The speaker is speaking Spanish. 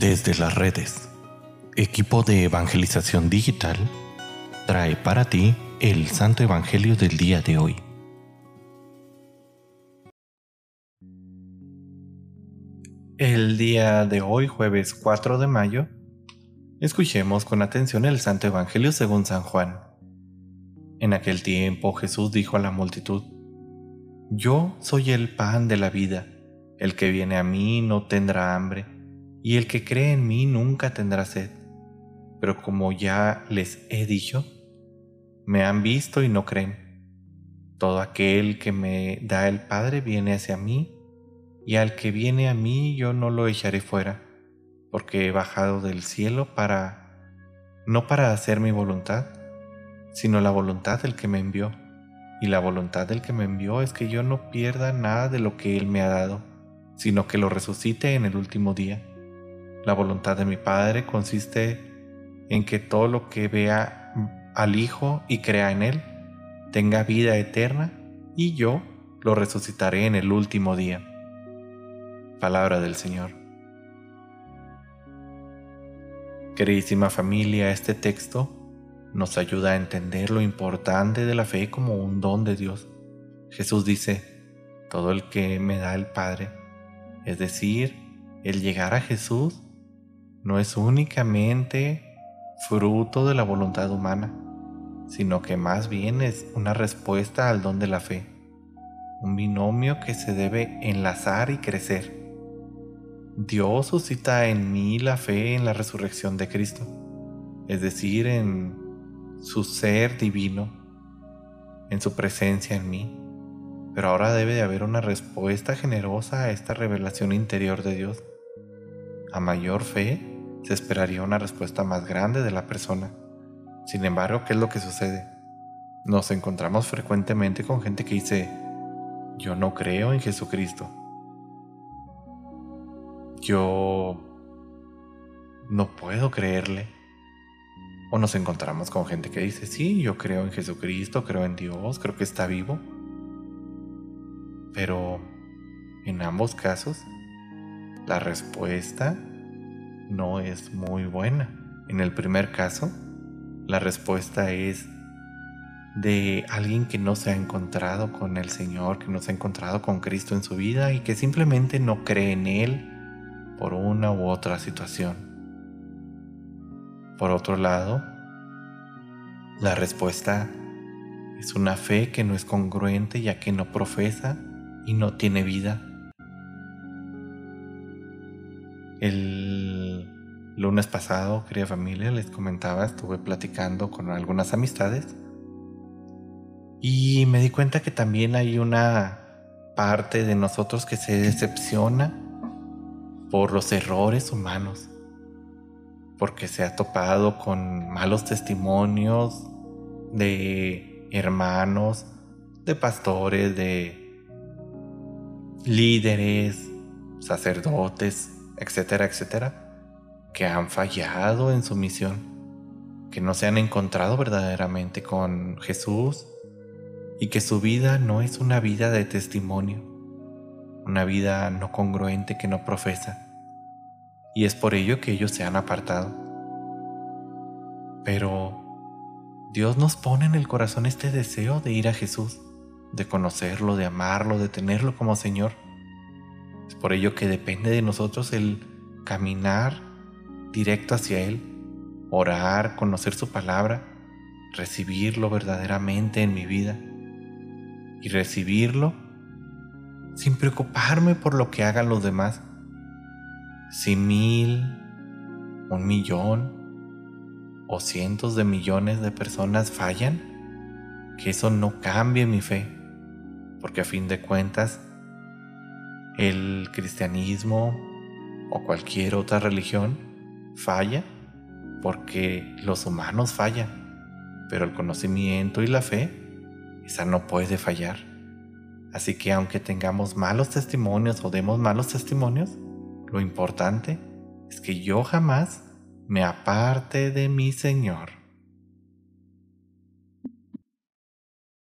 Desde las redes, equipo de evangelización digital trae para ti el Santo Evangelio del día de hoy. El día de hoy, jueves 4 de mayo, escuchemos con atención el Santo Evangelio según San Juan. En aquel tiempo Jesús dijo a la multitud, Yo soy el pan de la vida, el que viene a mí no tendrá hambre y el que cree en mí nunca tendrá sed. Pero como ya les he dicho, me han visto y no creen. Todo aquel que me da el Padre viene hacia mí, y al que viene a mí yo no lo echaré fuera, porque he bajado del cielo para, no para hacer mi voluntad, sino la voluntad del que me envió. Y la voluntad del que me envió es que yo no pierda nada de lo que Él me ha dado, sino que lo resucite en el último día. La voluntad de mi Padre consiste en que todo lo que vea al Hijo y crea en Él tenga vida eterna y yo lo resucitaré en el último día. Palabra del Señor. Queridísima familia, este texto nos ayuda a entender lo importante de la fe como un don de Dios. Jesús dice, todo el que me da el Padre, es decir, el llegar a Jesús, no es únicamente fruto de la voluntad humana, sino que más bien es una respuesta al don de la fe, un binomio que se debe enlazar y crecer. Dios suscita en mí la fe en la resurrección de Cristo, es decir, en su ser divino, en su presencia en mí. Pero ahora debe de haber una respuesta generosa a esta revelación interior de Dios. A mayor fe, se esperaría una respuesta más grande de la persona. Sin embargo, ¿qué es lo que sucede? Nos encontramos frecuentemente con gente que dice, yo no creo en Jesucristo. Yo no puedo creerle. O nos encontramos con gente que dice, sí, yo creo en Jesucristo, creo en Dios, creo que está vivo. Pero en ambos casos, la respuesta no es muy buena. En el primer caso, la respuesta es de alguien que no se ha encontrado con el Señor, que no se ha encontrado con Cristo en su vida y que simplemente no cree en Él por una u otra situación. Por otro lado, la respuesta es una fe que no es congruente ya que no profesa y no tiene vida. El lunes pasado, querida familia, les comentaba, estuve platicando con algunas amistades. Y me di cuenta que también hay una parte de nosotros que se decepciona por los errores humanos, porque se ha topado con malos testimonios de hermanos, de pastores, de líderes, sacerdotes, etcétera, etcétera, que han fallado en su misión, que no se han encontrado verdaderamente con Jesús y que su vida no es una vida de testimonio, una vida no congruente que no profesa. Y es por ello que ellos se han apartado. Pero Dios nos pone en el corazón este deseo de ir a Jesús, de conocerlo, de amarlo, de tenerlo como Señor es por ello que depende de nosotros el caminar directo hacia Él, orar, conocer su palabra, recibirlo verdaderamente en mi vida y recibirlo sin preocuparme por lo que hagan los demás. Si mil, un millón o cientos de millones de personas fallan, que eso no cambie mi fe, porque a fin de cuentas el cristianismo o cualquier otra religión falla porque los humanos fallan, pero el conocimiento y la fe, esa no puede fallar. Así que aunque tengamos malos testimonios o demos malos testimonios, lo importante es que yo jamás me aparte de mi Señor.